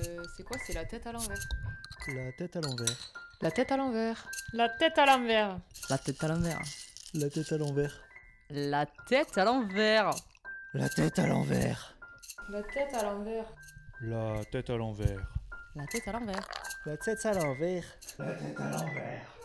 Euh, c'est quoi C'est la tête à l'envers. La tête à l'envers. La tête à l'envers. La tête à l'envers. La tête à l'envers. La tête à l'envers. La tête à l'envers. La tête à l'envers. La tête à l'envers. La tête à l'envers. La tête à l'envers. La tête à l'envers.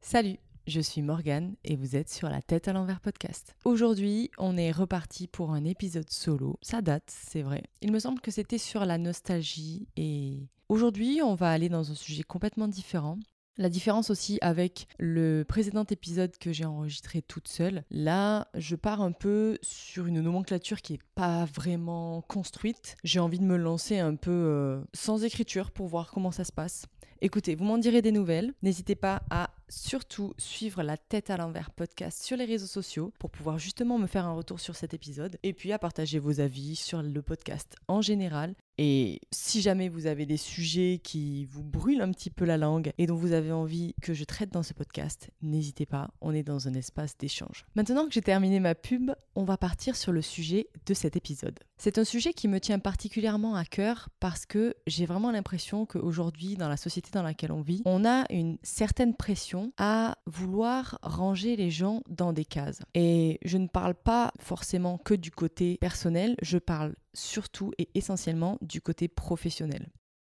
Salut, je suis Morgane et vous êtes sur la tête à l'envers podcast. Aujourd'hui, on est reparti pour un épisode solo. Ça date, c'est vrai. Il me semble que c'était sur la nostalgie et aujourd'hui, on va aller dans un sujet complètement différent. La différence aussi avec le précédent épisode que j'ai enregistré toute seule, là je pars un peu sur une nomenclature qui n'est pas vraiment construite. J'ai envie de me lancer un peu euh, sans écriture pour voir comment ça se passe. Écoutez, vous m'en direz des nouvelles. N'hésitez pas à surtout suivre la tête à l'envers podcast sur les réseaux sociaux pour pouvoir justement me faire un retour sur cet épisode et puis à partager vos avis sur le podcast en général. Et si jamais vous avez des sujets qui vous brûlent un petit peu la langue et dont vous avez envie que je traite dans ce podcast, n'hésitez pas, on est dans un espace d'échange. Maintenant que j'ai terminé ma pub, on va partir sur le sujet de cet épisode. C'est un sujet qui me tient particulièrement à cœur parce que j'ai vraiment l'impression qu'aujourd'hui, dans la société dans laquelle on vit, on a une certaine pression à vouloir ranger les gens dans des cases. Et je ne parle pas forcément que du côté personnel, je parle surtout et essentiellement du côté professionnel.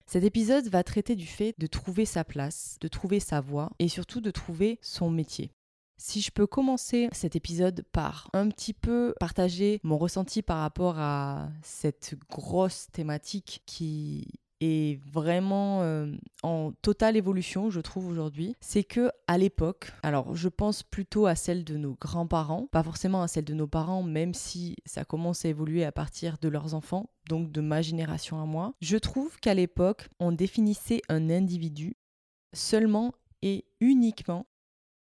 Cet épisode va traiter du fait de trouver sa place, de trouver sa voie et surtout de trouver son métier. Si je peux commencer cet épisode par un petit peu partager mon ressenti par rapport à cette grosse thématique qui est vraiment euh, en totale évolution, je trouve aujourd'hui, c'est que à l'époque, alors je pense plutôt à celle de nos grands-parents, pas forcément à celle de nos parents, même si ça commence à évoluer à partir de leurs enfants, donc de ma génération à moi. Je trouve qu'à l'époque, on définissait un individu seulement et uniquement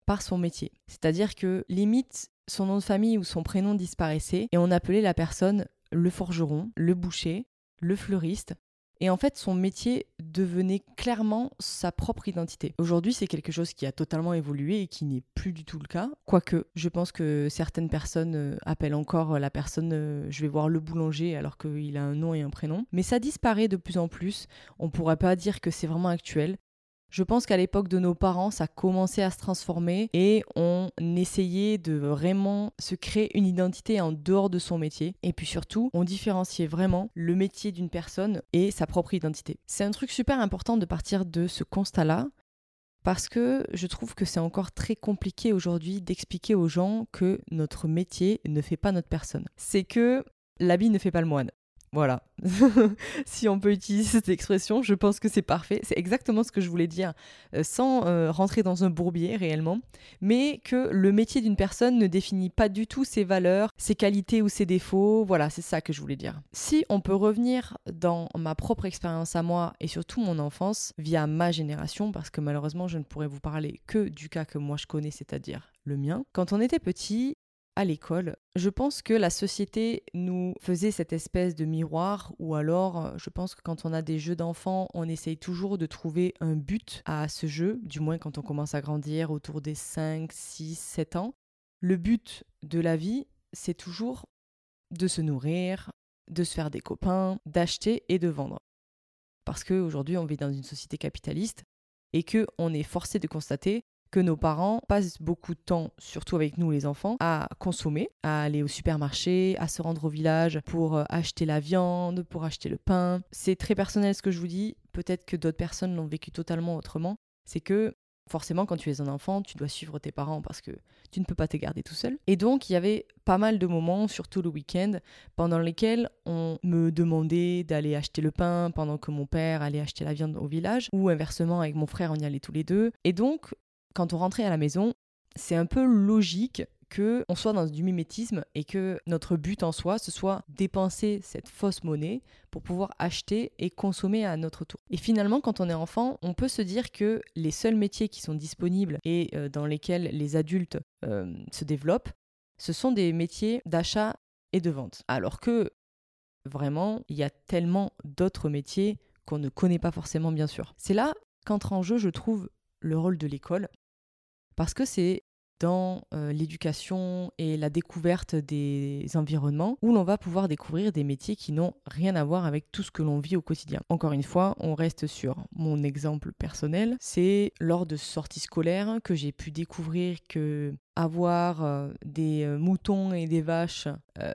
par son métier. C'est-à-dire que limite son nom de famille ou son prénom disparaissait et on appelait la personne le forgeron, le boucher, le fleuriste, et en fait, son métier devenait clairement sa propre identité. Aujourd'hui, c'est quelque chose qui a totalement évolué et qui n'est plus du tout le cas. Quoique, je pense que certaines personnes euh, appellent encore la personne euh, je vais voir le boulanger alors qu'il a un nom et un prénom. Mais ça disparaît de plus en plus. On pourrait pas dire que c'est vraiment actuel. Je pense qu'à l'époque de nos parents, ça commençait à se transformer et on essayait de vraiment se créer une identité en dehors de son métier. Et puis surtout, on différenciait vraiment le métier d'une personne et sa propre identité. C'est un truc super important de partir de ce constat-là parce que je trouve que c'est encore très compliqué aujourd'hui d'expliquer aux gens que notre métier ne fait pas notre personne. C'est que l'habit ne fait pas le moine. Voilà. si on peut utiliser cette expression, je pense que c'est parfait. C'est exactement ce que je voulais dire, euh, sans euh, rentrer dans un bourbier réellement, mais que le métier d'une personne ne définit pas du tout ses valeurs, ses qualités ou ses défauts. Voilà, c'est ça que je voulais dire. Si on peut revenir dans ma propre expérience à moi et surtout mon enfance via ma génération, parce que malheureusement je ne pourrais vous parler que du cas que moi je connais, c'est-à-dire le mien. Quand on était petit, à l'école. Je pense que la société nous faisait cette espèce de miroir, ou alors euh, je pense que quand on a des jeux d'enfants, on essaye toujours de trouver un but à ce jeu, du moins quand on commence à grandir autour des 5, 6, 7 ans. Le but de la vie, c'est toujours de se nourrir, de se faire des copains, d'acheter et de vendre. Parce qu'aujourd'hui, on vit dans une société capitaliste et que on est forcé de constater que nos parents passent beaucoup de temps, surtout avec nous les enfants, à consommer, à aller au supermarché, à se rendre au village pour euh, acheter la viande, pour acheter le pain. C'est très personnel ce que je vous dis, peut-être que d'autres personnes l'ont vécu totalement autrement. C'est que forcément quand tu es un enfant, tu dois suivre tes parents parce que tu ne peux pas te garder tout seul. Et donc il y avait pas mal de moments, surtout le week-end, pendant lesquels on me demandait d'aller acheter le pain pendant que mon père allait acheter la viande au village, ou inversement avec mon frère on y allait tous les deux. Et donc quand on rentrait à la maison, c'est un peu logique que on soit dans du mimétisme et que notre but en soi ce soit dépenser cette fausse monnaie pour pouvoir acheter et consommer à notre tour. Et finalement quand on est enfant, on peut se dire que les seuls métiers qui sont disponibles et euh, dans lesquels les adultes euh, se développent, ce sont des métiers d'achat et de vente. Alors que vraiment, il y a tellement d'autres métiers qu'on ne connaît pas forcément bien sûr. C'est là qu'entre en jeu, je trouve, le rôle de l'école parce que c'est dans euh, l'éducation et la découverte des environnements où l'on va pouvoir découvrir des métiers qui n'ont rien à voir avec tout ce que l'on vit au quotidien. Encore une fois, on reste sur mon exemple personnel. C'est lors de sorties scolaires que j'ai pu découvrir que avoir euh, des euh, moutons et des vaches,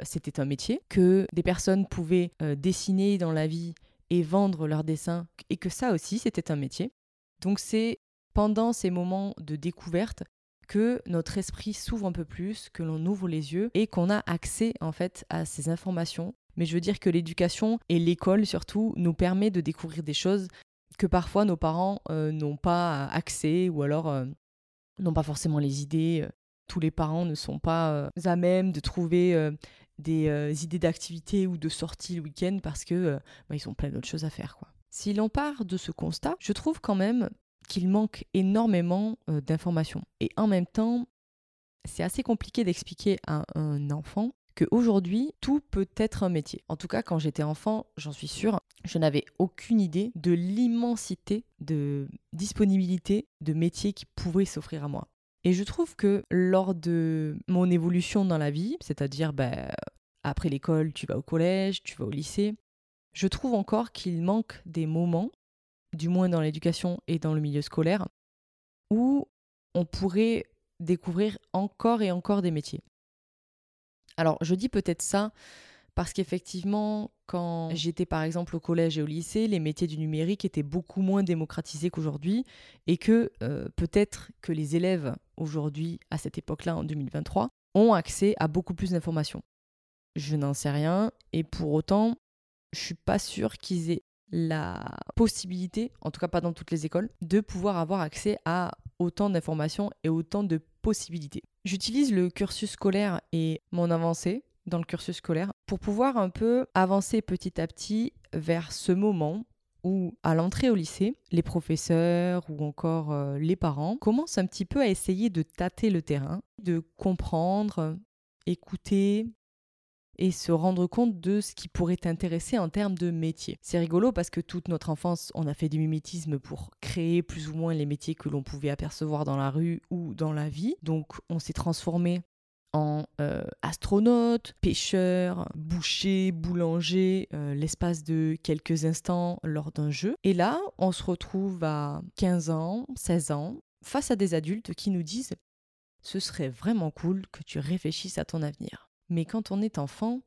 c'était un métier, que des personnes pouvaient dessiner dans la vie et vendre leurs dessins, et que ça aussi, c'était un métier. Donc c'est pendant ces moments de découverte que notre esprit s'ouvre un peu plus, que l'on ouvre les yeux et qu'on a accès en fait à ces informations. Mais je veux dire que l'éducation et l'école surtout nous permet de découvrir des choses que parfois nos parents euh, n'ont pas accès ou alors euh, n'ont pas forcément les idées. Tous les parents ne sont pas euh, à même de trouver des idées d'activités ou de sorties le week-end parce que bah, ils ont plein d'autres choses à faire. Quoi. Si l'on part de ce constat, je trouve quand même qu'il manque énormément euh, d'informations. Et en même temps, c'est assez compliqué d'expliquer à un enfant qu'aujourd'hui, tout peut être un métier. En tout cas, quand j'étais enfant, j'en suis sûre, je n'avais aucune idée de l'immensité de disponibilité de métiers qui pouvaient s'offrir à moi. Et je trouve que lors de mon évolution dans la vie, c'est-à-dire ben, après l'école, tu vas au collège, tu vas au lycée, je trouve encore qu'il manque des moments du moins dans l'éducation et dans le milieu scolaire, où on pourrait découvrir encore et encore des métiers. Alors, je dis peut-être ça parce qu'effectivement, quand j'étais par exemple au collège et au lycée, les métiers du numérique étaient beaucoup moins démocratisés qu'aujourd'hui et que euh, peut-être que les élèves aujourd'hui, à cette époque-là, en 2023, ont accès à beaucoup plus d'informations. Je n'en sais rien et pour autant, je suis pas sûre qu'ils aient la possibilité, en tout cas pas dans toutes les écoles, de pouvoir avoir accès à autant d'informations et autant de possibilités. J'utilise le cursus scolaire et mon avancée dans le cursus scolaire pour pouvoir un peu avancer petit à petit vers ce moment où, à l'entrée au lycée, les professeurs ou encore euh, les parents commencent un petit peu à essayer de tâter le terrain, de comprendre, écouter, et se rendre compte de ce qui pourrait t'intéresser en termes de métier. C'est rigolo parce que toute notre enfance, on a fait du mimétisme pour créer plus ou moins les métiers que l'on pouvait apercevoir dans la rue ou dans la vie. Donc on s'est transformé en euh, astronaute, pêcheur, boucher, boulanger, euh, l'espace de quelques instants lors d'un jeu. Et là, on se retrouve à 15 ans, 16 ans, face à des adultes qui nous disent ce serait vraiment cool que tu réfléchisses à ton avenir. Mais quand on est enfant,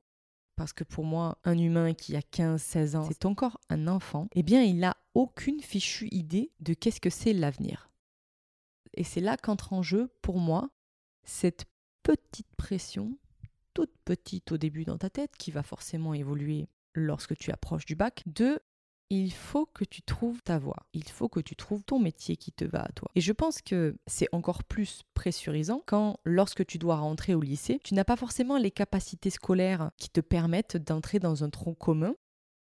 parce que pour moi, un humain qui a 15-16 ans, c'est encore un enfant, eh bien, il n'a aucune fichue idée de qu'est-ce que c'est l'avenir. Et c'est là qu'entre en jeu, pour moi, cette petite pression, toute petite au début dans ta tête, qui va forcément évoluer lorsque tu approches du bac, de il faut que tu trouves ta voie. Il faut que tu trouves ton métier qui te va à toi. Et je pense que c'est encore plus pressurisant quand, lorsque tu dois rentrer au lycée, tu n'as pas forcément les capacités scolaires qui te permettent d'entrer dans un tronc commun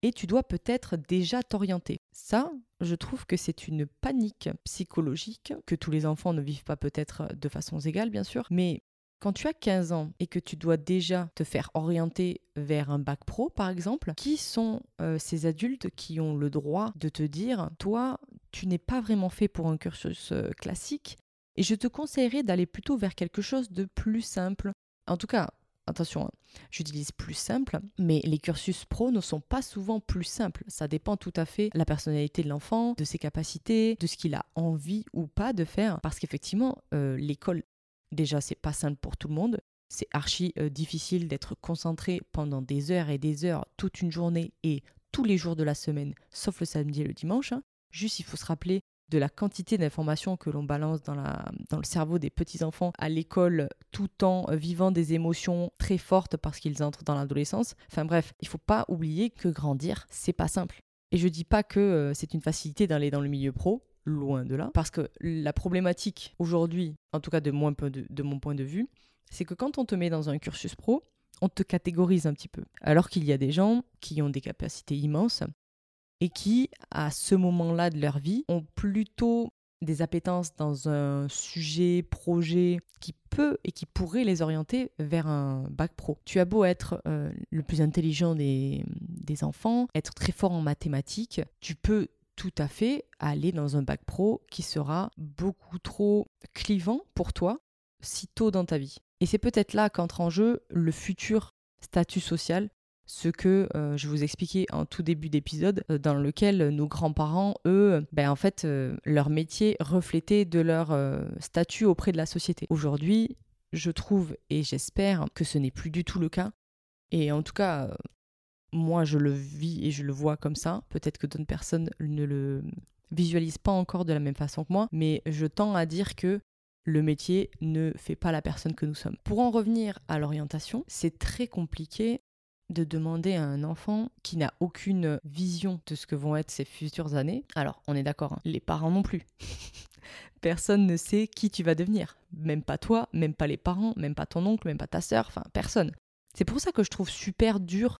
et tu dois peut-être déjà t'orienter. Ça, je trouve que c'est une panique psychologique que tous les enfants ne vivent pas peut-être de façon égale, bien sûr, mais quand tu as 15 ans et que tu dois déjà te faire orienter vers un bac pro, par exemple, qui sont euh, ces adultes qui ont le droit de te dire, toi, tu n'es pas vraiment fait pour un cursus euh, classique, et je te conseillerais d'aller plutôt vers quelque chose de plus simple. En tout cas, attention, hein, j'utilise plus simple, mais les cursus pro ne sont pas souvent plus simples. Ça dépend tout à fait de la personnalité de l'enfant, de ses capacités, de ce qu'il a envie ou pas de faire. Parce qu'effectivement, euh, l'école Déjà, c'est pas simple pour tout le monde. C'est archi euh, difficile d'être concentré pendant des heures et des heures, toute une journée et tous les jours de la semaine, sauf le samedi et le dimanche. Hein. Juste, il faut se rappeler de la quantité d'informations que l'on balance dans, le cerveau des petits-enfants à l'école tout en vivant des émotions très fortes parce qu'ils entrent dans l'adolescence. Enfin bref, il faut pas oublier que grandir, c'est pas simple. Et je dis pas que euh, c'est une facilité d'aller dans le milieu pro, loin de là. Parce que la problématique aujourd'hui, en tout cas de mon, point de, vue, c'est que quand on te met dans un cursus pro, on te catégorise un petit peu. Alors qu'il y a des gens qui ont des capacités immenses et qui, à ce moment-là de leur vie, ont plutôt des appétences dans un sujet, projet qui peut et qui pourrait les orienter vers un bac pro. Tu as beau être euh, le plus intelligent des enfants, être très fort en mathématiques, tu peux tout à fait aller dans un bac pro qui sera beaucoup trop clivant pour toi si tôt dans ta vie. Et c'est peut-être là qu'entre en jeu le futur statut social, ce que euh, je vous expliquais en tout début d'épisode, euh, dans lequel nos grands-parents, eux, ben en fait, euh, leur métier reflétait de leur statut auprès de la société. Aujourd'hui, je trouve et j'espère que ce n'est plus du tout le cas. Et en tout cas, moi, je le vis et je le vois comme ça. Peut-être que d'autres personnes ne le visualisent pas encore de la même façon que moi, mais je tends à dire que le métier ne fait pas la personne que nous sommes. Pour en revenir à l'orientation, c'est très compliqué de demander à un enfant qui n'a aucune vision de ce que vont être ses futures années. Alors, on est d'accord, hein, les parents non plus. personne ne sait qui tu vas devenir. Même pas toi, même pas les parents, même pas ton oncle, même pas ta sœur, enfin personne. C'est pour ça que je trouve super dur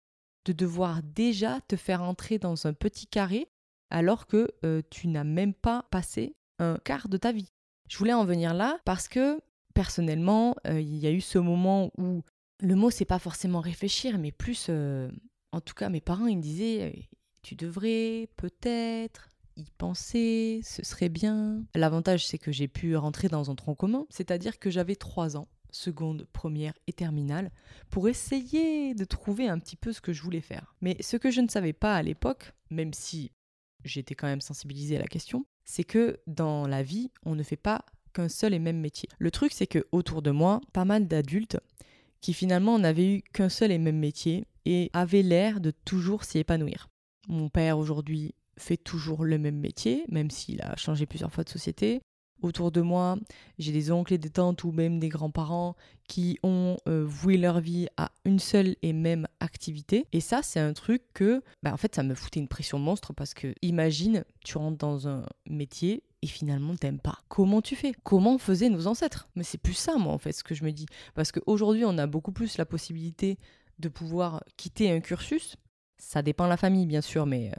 de devoir déjà te faire entrer dans un petit carré alors que euh, tu n'as même pas passé un quart de ta vie. Je voulais en venir là parce que personnellement, euh, il y a eu ce moment où le mot c'est pas forcément réfléchir, mais plus, euh, en tout cas mes parents ils me disaient, tu devrais peut-être y penser, ce serait bien. L'avantage c'est que j'ai pu rentrer dans un tronc commun, c'est-à-dire que j'avais trois ans seconde, première et terminale, pour essayer de trouver un petit peu ce que je voulais faire. Mais ce que je ne savais pas à l'époque, même si j'étais quand même sensibilisée à la question, c'est que dans la vie, on ne fait pas qu'un seul et même métier. Le truc, c'est que autour de moi, pas mal d'adultes qui finalement n'avaient eu qu'un seul et même métier et avaient l'air de toujours s'y épanouir. Mon père aujourd'hui fait toujours le même métier, même s'il a changé plusieurs fois de société autour de moi, j'ai des oncles et des tantes ou même des grands-parents qui ont euh, voué leur vie à une seule et même activité. Et ça, c'est un truc que, bah, en fait, ça me foutait une pression monstre parce que, imagine, tu rentres dans un métier et finalement t'aimes pas. Comment tu fais? Comment faisaient nos ancêtres? Mais c'est plus ça, moi, en fait, ce que je me dis. Parce qu'aujourd'hui, on a beaucoup plus la possibilité de pouvoir quitter un cursus ça dépend de la famille, bien sûr, mais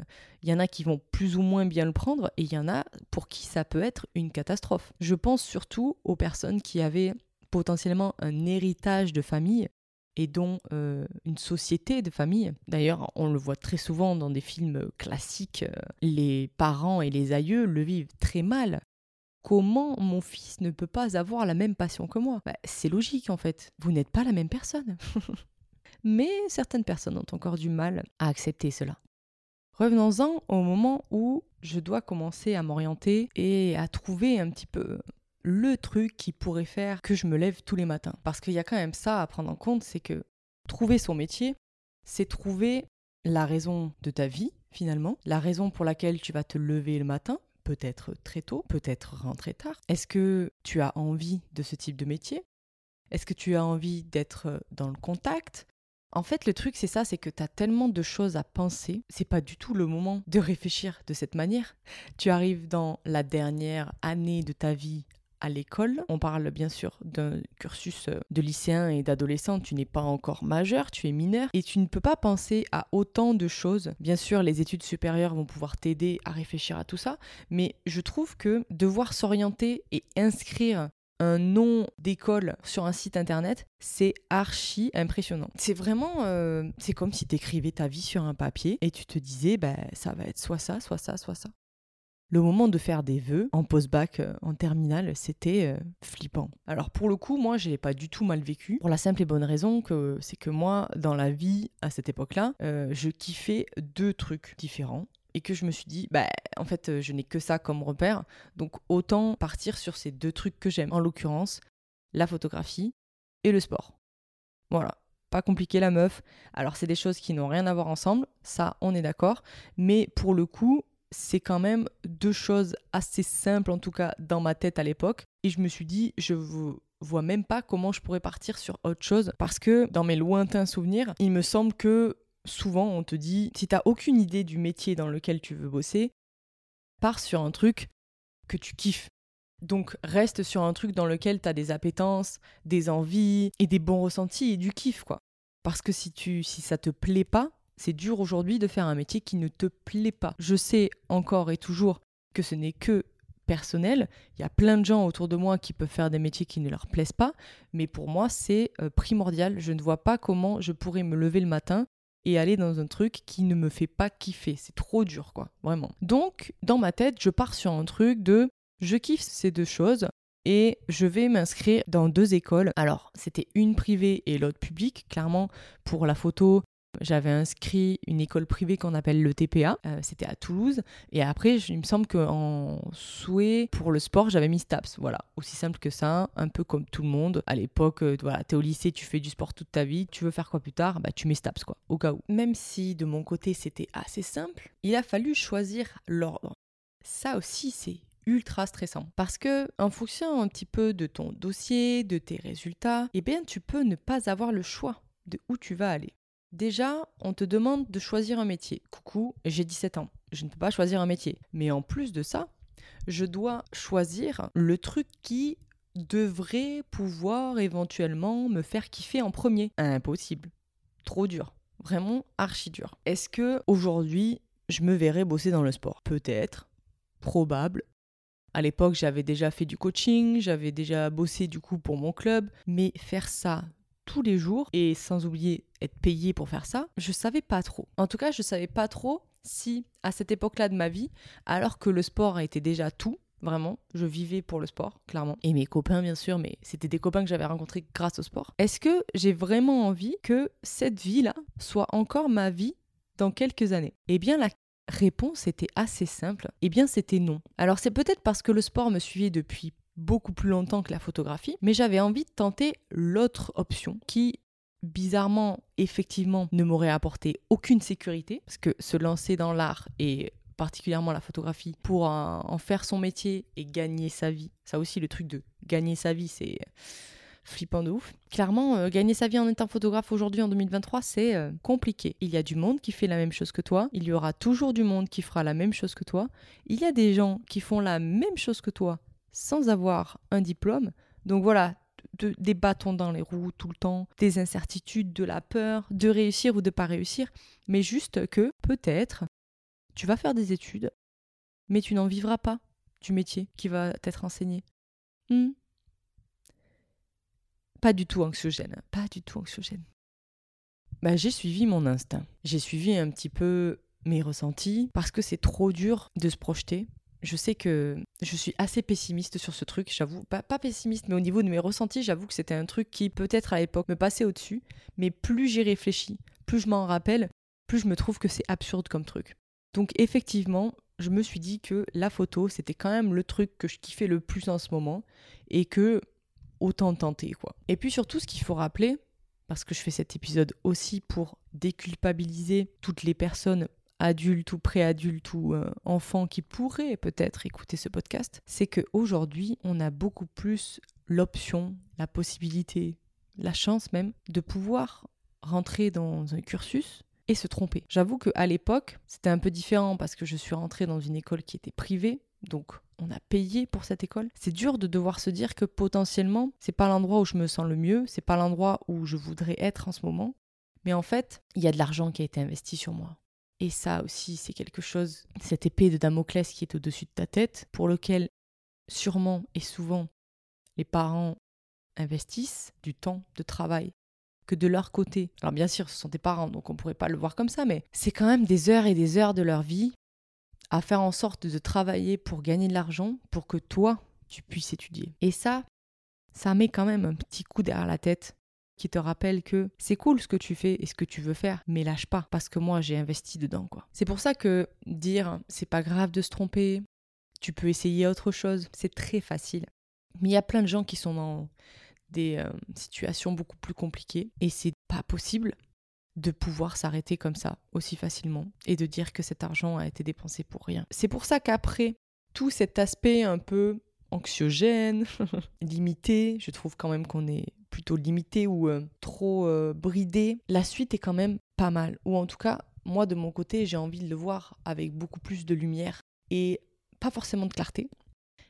il euh, y en a qui vont plus ou moins bien le prendre et il y en a pour qui ça peut être une catastrophe. Je pense surtout aux personnes qui avaient potentiellement un héritage de famille et dont euh, une société de famille. D'ailleurs, on le voit très souvent dans des films classiques, euh, les parents et les aïeux le vivent très mal. Comment mon fils ne peut pas avoir la même passion que moi? Bah, C'est logique en fait, vous n'êtes pas la même personne. mais certaines personnes ont encore du mal à accepter cela. Revenons-en au moment où je dois commencer à m'orienter et à trouver un petit peu le truc qui pourrait faire que je me lève tous les matins. Parce qu'il y a quand même ça à prendre en compte, c'est que trouver son métier, c'est trouver la raison de ta vie, finalement, la raison pour laquelle tu vas te lever le matin, peut-être très tôt, peut-être rentrer tard. Est-ce que tu as envie de ce type de métier? Est-ce que tu as envie d'être dans le contact? En fait, le truc, c'est ça, c'est que tu as tellement de choses à penser, c'est pas du tout le moment de réfléchir de cette manière. Tu arrives dans la dernière année de ta vie à l'école. On parle bien sûr d'un cursus euh, de lycéen et d'adolescent. Tu n'es pas encore majeur, tu es mineur et tu ne peux pas penser à autant de choses. Bien sûr, les études supérieures vont pouvoir t'aider à réfléchir à tout ça, mais je trouve que devoir s'orienter et inscrire un nom d'école sur un site internet, c'est archi impressionnant. C'est vraiment, euh, c'est comme si tu écrivais ta vie sur un papier et tu te disais, bah, ça va être soit ça, soit ça, soit ça. Le moment de faire des vœux en post-bac, euh, en terminale, c'était euh, flippant. Alors pour le coup, moi, j'ai pas du tout mal vécu. Pour la simple et bonne raison que c'est que moi, dans la vie à cette époque-là, je kiffais deux trucs différents et que je me suis dit, bah, en fait, euh, je n'ai que ça comme repère, donc autant partir sur ces deux trucs que j'aime, en l'occurrence, la photographie et le sport. Voilà, pas compliqué la meuf. Alors, c'est des choses qui n'ont rien à voir ensemble, ça, on est d'accord, mais pour le coup, c'est quand même deux choses assez simples, en tout cas dans ma tête à l'époque, et je me suis dit, je vois même pas comment je pourrais partir sur autre chose, parce que dans mes lointains souvenirs, il me semble que souvent on te dit si t'as aucune idée du métier dans lequel tu veux bosser, pars sur un truc que tu kiffes. Donc reste sur un truc dans lequel t'as des appétences, des envies et des bons ressentis et du kiff quoi. Parce que si tu si ça te plaît pas, c'est dur aujourd'hui de faire un métier qui ne te plaît pas. Je sais encore et toujours que ce n'est que personnel. Il y a plein de gens autour de moi qui peuvent faire des métiers qui ne leur plaisent pas, mais pour moi c'est euh, primordial. Je ne vois pas comment je pourrais me lever le matin et aller dans un truc qui ne me fait pas kiffer. C'est trop dur, quoi, vraiment. Donc, dans ma tête, je pars sur un truc de je kiffe ces deux choses. et je vais m'inscrire dans deux écoles. Alors, c'était une privée et l'autre publique. Clairement, pour la photo, j'avais inscrit une école privée qu'on appelle le TPA, euh, c'était à Toulouse. Et après, il me semble qu'en souhait pour le sport, j'avais mis STAPS. Voilà, aussi simple que ça, un peu comme tout le monde. À l'époque, euh, voilà, t'es au lycée, tu fais du sport toute ta vie, tu veux faire quoi plus tard? Bah, tu mets STAPS, quoi, au cas où. Même si de mon côté, c'était assez simple, il a fallu choisir l'ordre. Ça aussi, c'est ultra stressant parce que en fonction un petit peu de ton dossier, de tes résultats, eh bien tu peux ne pas avoir le choix de où tu vas aller. Déjà, on te demande de choisir un métier. Coucou, j'ai 17 ans, je ne peux pas choisir un métier. Mais en plus de ça, je dois choisir le truc qui devrait pouvoir éventuellement me faire kiffer en premier. Impossible. Trop dur. Vraiment archi dur. Est-ce que aujourd'hui, je me verrais bosser dans le sport? Peut-être. Probable. À l'époque, j'avais déjà fait du coaching, j'avais déjà bossé du coup pour mon club, mais faire ça tous les jours et sans oublier être payé pour faire ça, je savais pas trop. En tout cas, je savais pas trop si à cette époque-là de ma vie, alors que le sport était déjà tout, Vraiment, je vivais pour le sport, clairement. Et mes copains, bien sûr, mais c'était des copains que j'avais rencontrés grâce au sport. Est-ce que j'ai vraiment envie que cette vie-là soit encore ma vie dans quelques années? Eh bien, la réponse était assez simple. Eh bien, c'était non. Alors, c'est peut-être parce que le sport me suivait depuis beaucoup plus longtemps que la photographie, mais j'avais envie de tenter l'autre option qui bizarrement, effectivement, ne m'aurait apporté aucune sécurité, parce que se lancer dans l'art et particulièrement la photographie, pour en faire son métier et gagner sa vie, ça aussi le truc de gagner sa vie, c'est flippant de ouf. Clairement, euh, gagner sa vie en étant photographe aujourd'hui en 2023, c'est euh, compliqué. Il y a du monde qui fait la même chose que toi, il y aura toujours du monde qui fera la même chose que toi, il y a des gens qui font la même chose que toi sans avoir un diplôme. Donc voilà, des bâtons dans les roues tout le temps, des incertitudes, de la peur, de réussir ou de pas réussir, mais juste que peut-être tu vas faire des études, mais tu n'en vivras pas du métier qui va t'être enseigné. Hmm. Pas du tout anxiogène, pas du tout anxiogène. Bah, j'ai suivi mon instinct. J'ai suivi un petit peu mes ressentis parce que c'est trop dur de se projeter je sais que je suis assez pessimiste sur ce truc, j'avoue. Pas, pessimiste, mais au niveau de mes ressentis, j'avoue que c'était un truc qui peut-être à l'époque me passait au-dessus. Mais plus j'y réfléchis, plus je m'en rappelle, plus je me trouve que c'est absurde comme truc. Donc effectivement, je me suis dit que la photo, c'était quand même le truc que je kiffais le plus en ce moment. Et que autant tenter, quoi. Et puis surtout, ce qu'il faut rappeler, parce que je fais cet épisode aussi pour déculpabiliser toutes les personnes adulte ou préadulte ou euh, enfant qui pourrait peut-être écouter ce podcast, c'est qu'aujourd'hui, on a beaucoup plus l'option, la possibilité, la chance même de pouvoir rentrer dans un cursus et se tromper. J'avoue qu'à l'époque, c'était un peu différent parce que je suis rentrée dans une école qui était privée, donc on a payé pour cette école. C'est dur de devoir se dire que potentiellement, c'est pas l'endroit où je me sens le mieux, c'est pas l'endroit où je voudrais être en ce moment. Mais en fait, il y a de l'argent qui a été investi sur moi. Et ça aussi, c'est quelque chose, cette épée de Damoclès qui est au-dessus de ta tête, pour lequel sûrement et souvent les parents investissent du temps de travail que de leur côté. Alors bien sûr, ce sont des parents, donc on ne pourrait pas le voir comme ça, mais c'est quand même des heures et des heures de leur vie à faire en sorte de travailler pour gagner de l'argent, pour que toi, tu puisses étudier. Et ça, ça met quand même un petit coup derrière la tête qui te rappelle que c'est cool ce que tu fais et ce que tu veux faire, mais lâche pas parce que moi j'ai investi dedans quoi. C'est pour ça que dire c'est pas grave de se tromper, tu peux essayer autre chose, c'est très facile. Mais il y a plein de gens qui sont dans des euh, situations beaucoup plus compliquées et c'est pas possible de pouvoir s'arrêter comme ça aussi facilement et de dire que cet argent a été dépensé pour rien. C'est pour ça qu'après tout cet aspect un peu anxiogène, limité, je trouve quand même qu'on est plutôt limité ou euh, trop euh, bridé, la suite est quand même pas mal. Ou en tout cas, moi de mon côté, j'ai envie de le voir avec beaucoup plus de lumière et pas forcément de clarté,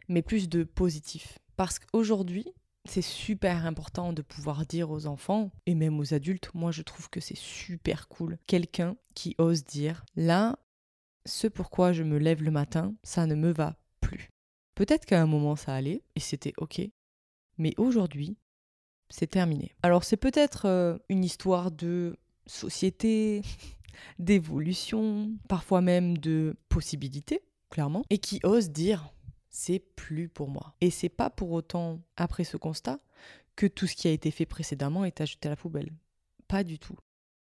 mais plus de positif. Parce qu'aujourd'hui, c'est super important de pouvoir dire aux enfants et même aux adultes, moi je trouve que c'est super cool, quelqu'un qui ose dire là, ce pourquoi je me lève le matin, ça ne me va plus. Peut-être qu'à un moment ça allait et c'était ok, mais aujourd'hui, c'est terminé. Alors c'est peut-être euh, une histoire de société, d'évolution, parfois même de possibilités, clairement, et qui ose dire c'est plus pour moi. Et c'est pas pour autant, après ce constat, que tout ce qui a été fait précédemment est ajouté à la poubelle. Pas du tout.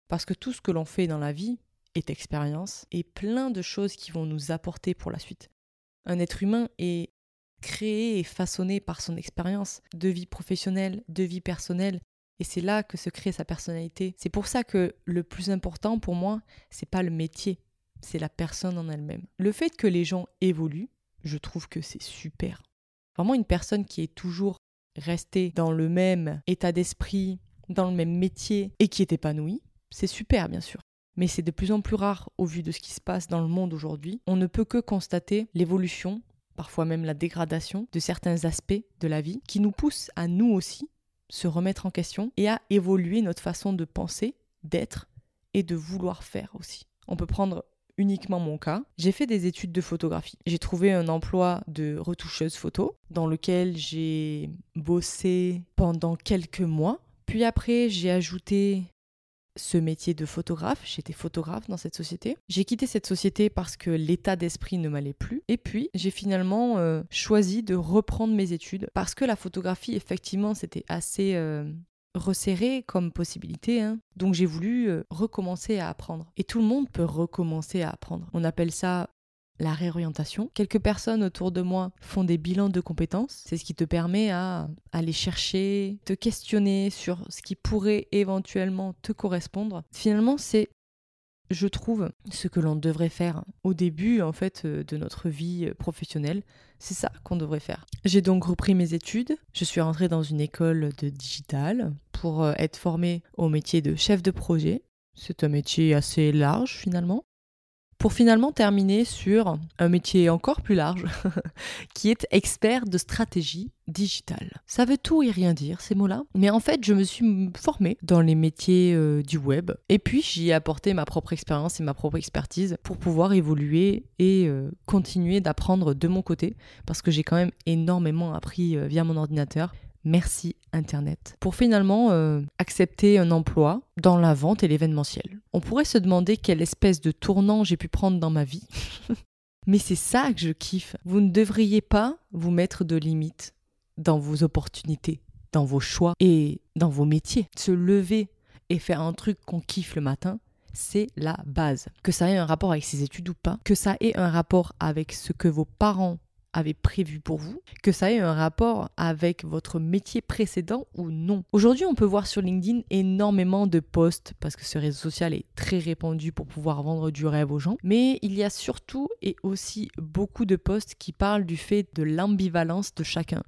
Parce que tout ce que l'on fait dans la vie est expérience et plein de choses qui vont nous apporter pour la suite. Un être humain est créé et façonné par son expérience de vie professionnelle, de vie personnelle, et c'est là que se crée sa personnalité. C'est pour ça que le plus important pour moi, c'est pas le métier, c'est la personne en elle-même. Le fait que les gens évoluent, je trouve que c'est super. Vraiment une personne qui est toujours restée dans le même état d'esprit, dans le même métier et qui est épanouie, c'est super bien sûr. Mais c'est de plus en plus rare au vu de ce qui se passe dans le monde aujourd'hui. On ne peut que constater l'évolution, parfois même la dégradation de certains aspects de la vie qui nous poussent à nous aussi se remettre en question et à évoluer notre façon de penser, d'être et de vouloir faire aussi. On peut prendre uniquement mon cas. J'ai fait des études de photographie. J'ai trouvé un emploi de retoucheuse photo dans lequel j'ai bossé pendant quelques mois. Puis après, j'ai ajouté ce métier de photographe. J'étais photographe dans cette société. J'ai quitté cette société parce que l'état d'esprit ne m'allait plus. Et puis, j'ai finalement euh, choisi de reprendre mes études parce que la photographie, effectivement, c'était assez euh, resserré comme possibilité. Hein. Donc, j'ai voulu euh, recommencer à apprendre. Et tout le monde peut recommencer à apprendre. On appelle ça la réorientation. Quelques personnes autour de moi font des bilans de compétences. C'est ce qui te permet à aller chercher, te questionner sur ce qui pourrait éventuellement te correspondre. Finalement, c'est je trouve, ce que l'on devrait faire au début en fait euh, de notre vie euh, professionnelle. C'est ça qu'on devrait faire. J'ai donc repris mes études. Je suis rentrée dans une école de digital pour euh, être formée au métier de chef de projet. C'est un métier assez large finalement pour finalement terminer sur un métier encore plus large, qui est expert de stratégie digitale. Ça veut tout et rien dire, ces mots-là, mais en fait, je me suis formée dans les métiers euh, du web, et puis j'y ai apporté ma propre expérience et ma propre expertise pour pouvoir évoluer et euh, continuer d'apprendre de mon côté, parce que j'ai quand même énormément appris euh, via mon ordinateur, Merci Internet. Pour finalement euh, accepter un emploi dans la vente et l'événementiel. On pourrait se demander quelle espèce de tournant j'ai pu prendre dans ma vie. Mais c'est ça que je kiffe. Vous ne devriez pas vous mettre de limites dans vos opportunités, dans vos choix et dans vos métiers. Se lever et faire un truc qu'on kiffe le matin, c'est la base. Que ça ait un rapport avec ses études ou pas, que ça ait un rapport avec ce que vos parents avait prévu pour vous, que ça ait un rapport avec votre métier précédent ou non. Aujourd'hui, on peut voir sur LinkedIn énormément de posts parce que ce réseau social est très répandu pour pouvoir vendre du rêve aux gens, mais il y a surtout et aussi beaucoup de posts qui parlent du fait de l'ambivalence de chacun.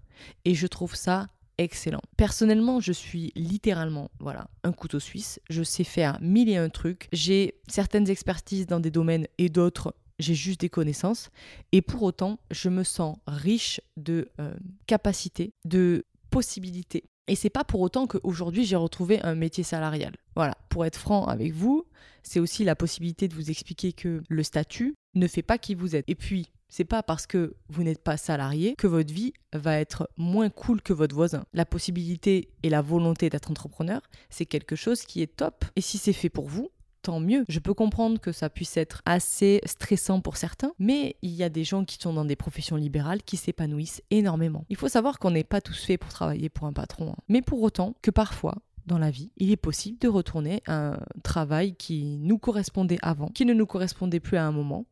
Et je trouve ça excellent. Personnellement, je suis littéralement, voilà, un couteau suisse. Je sais faire mille et un trucs. J'ai certaines expertises dans des domaines et d'autres j'ai juste des connaissances. Et pour autant, je me sens riche de euh, capacités, de possibilités. Et c'est pas pour autant qu'aujourd'hui j'ai retrouvé un métier salarial. Voilà, pour être franc avec vous, c'est aussi la possibilité de vous expliquer que le statut ne fait pas qui vous êtes. Et puis, c'est pas parce que vous n'êtes pas salarié que votre vie va être moins cool que votre voisin. La possibilité et la volonté d'être entrepreneur, c'est quelque chose qui est top. Et si c'est fait pour vous, tant mieux. Je peux comprendre que ça puisse être assez stressant pour certains, mais il y a des gens qui sont dans des professions libérales qui s'épanouissent énormément. Il faut savoir qu'on n'est pas tous faits pour travailler pour un patron, hein. mais pour autant que parfois, dans la vie, il est possible de retourner à un travail qui nous correspondait avant, qui ne nous correspondait plus à un moment,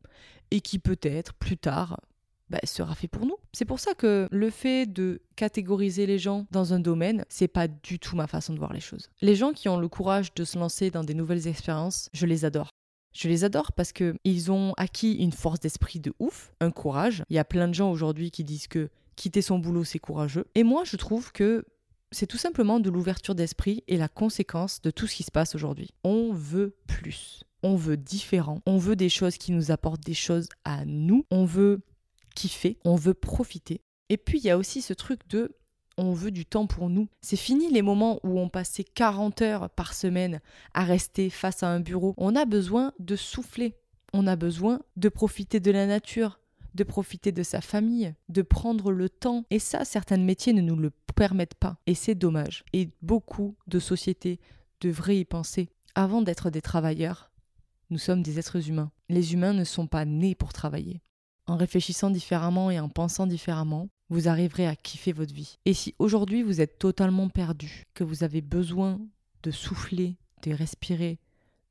et qui peut-être plus tard bah, sera fait pour nous. C'est pour ça que le fait de catégoriser les gens dans un domaine, c'est pas du tout ma façon de voir les choses. Les gens qui ont le courage de se lancer dans des nouvelles expériences, je les adore. Je les adore parce que ils ont acquis une force d'esprit de ouf, un courage. Il y a plein de gens aujourd'hui qui disent que quitter son boulot c'est courageux. Et moi je trouve que c'est tout simplement de l'ouverture d'esprit et la conséquence de tout ce qui se passe aujourd'hui. On veut plus. On veut différent. On veut des choses qui nous apportent des choses à nous. On veut kiffer, on veut profiter. Et puis il y a aussi ce truc de on veut du temps pour nous. C'est fini les moments où on passait 40 heures par semaine à rester face à un bureau. On a besoin de souffler. On a besoin de profiter de la nature, de profiter de sa famille, de prendre le temps. Et ça, certains métiers ne nous le permettent pas. Et c'est dommage. Et beaucoup de sociétés devraient y penser. Avant d'être des travailleurs, nous sommes des êtres humains. Les humains ne sont pas nés pour travailler. En réfléchissant différemment et en pensant différemment, vous arriverez à kiffer votre vie. Et si aujourd'hui vous êtes totalement perdu, que vous avez besoin de souffler, de respirer,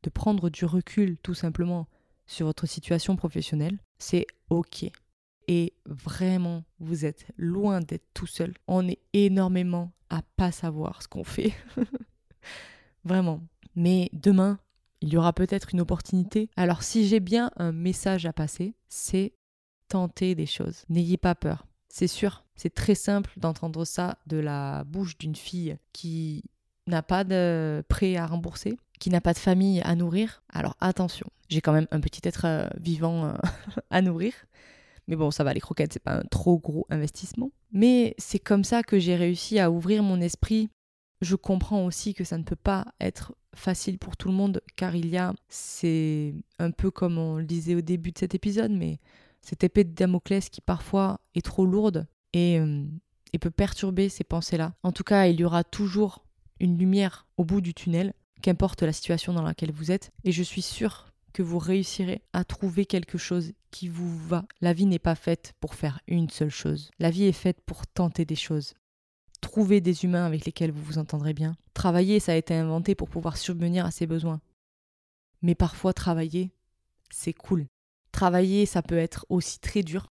de prendre du recul tout simplement sur votre situation professionnelle, c'est OK. Et vraiment, vous êtes loin d'être tout seul. On est énormément à pas savoir ce qu'on fait. vraiment. Mais demain, il y aura peut-être une opportunité. Alors si j'ai bien un message à passer, c'est tenter des choses. N'ayez pas peur. C'est sûr, c'est très simple d'entendre ça de la bouche d'une fille qui n'a pas de prêt à rembourser, qui n'a pas de famille à nourrir. Alors attention, j'ai quand même un petit être euh, vivant euh, à nourrir. Mais bon, ça va, les croquettes, c'est pas un trop gros investissement. Mais c'est comme ça que j'ai réussi à ouvrir mon esprit. Je comprends aussi que ça ne peut pas être facile pour tout le monde, car il y a, c'est un peu comme on le disait au début de cet épisode, mais cette épée de Damoclès qui parfois est trop lourde et, euh, et peut perturber ces pensées-là. En tout cas, il y aura toujours une lumière au bout du tunnel, qu'importe la situation dans laquelle vous êtes, et je suis sûre que vous réussirez à trouver quelque chose qui vous va. La vie n'est pas faite pour faire une seule chose. La vie est faite pour tenter des choses. Trouver des humains avec lesquels vous vous entendrez bien. Travailler, ça a été inventé pour pouvoir subvenir à ses besoins. Mais parfois, travailler, c'est cool. Travailler, ça peut être aussi très dur,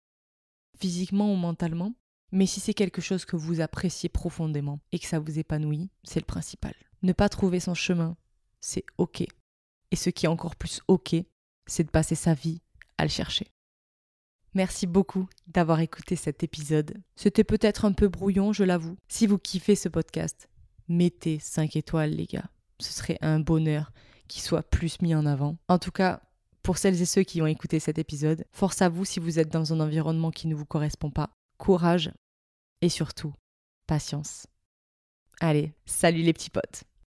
physiquement ou mentalement, mais si c'est quelque chose que vous appréciez profondément et que ça vous épanouit, c'est le principal. Ne pas trouver son chemin, c'est OK. Et ce qui est encore plus OK, c'est de passer sa vie à le chercher. Merci beaucoup d'avoir écouté cet épisode. C'était peut-être un peu brouillon, je l'avoue. Si vous kiffez ce podcast, mettez 5 étoiles, les gars. Ce serait un bonheur qu'il soit plus mis en avant. En tout cas, pour celles et ceux qui ont écouté cet épisode, force à vous si vous êtes dans un environnement qui ne vous correspond pas. Courage et surtout, patience. Allez, salut les petits potes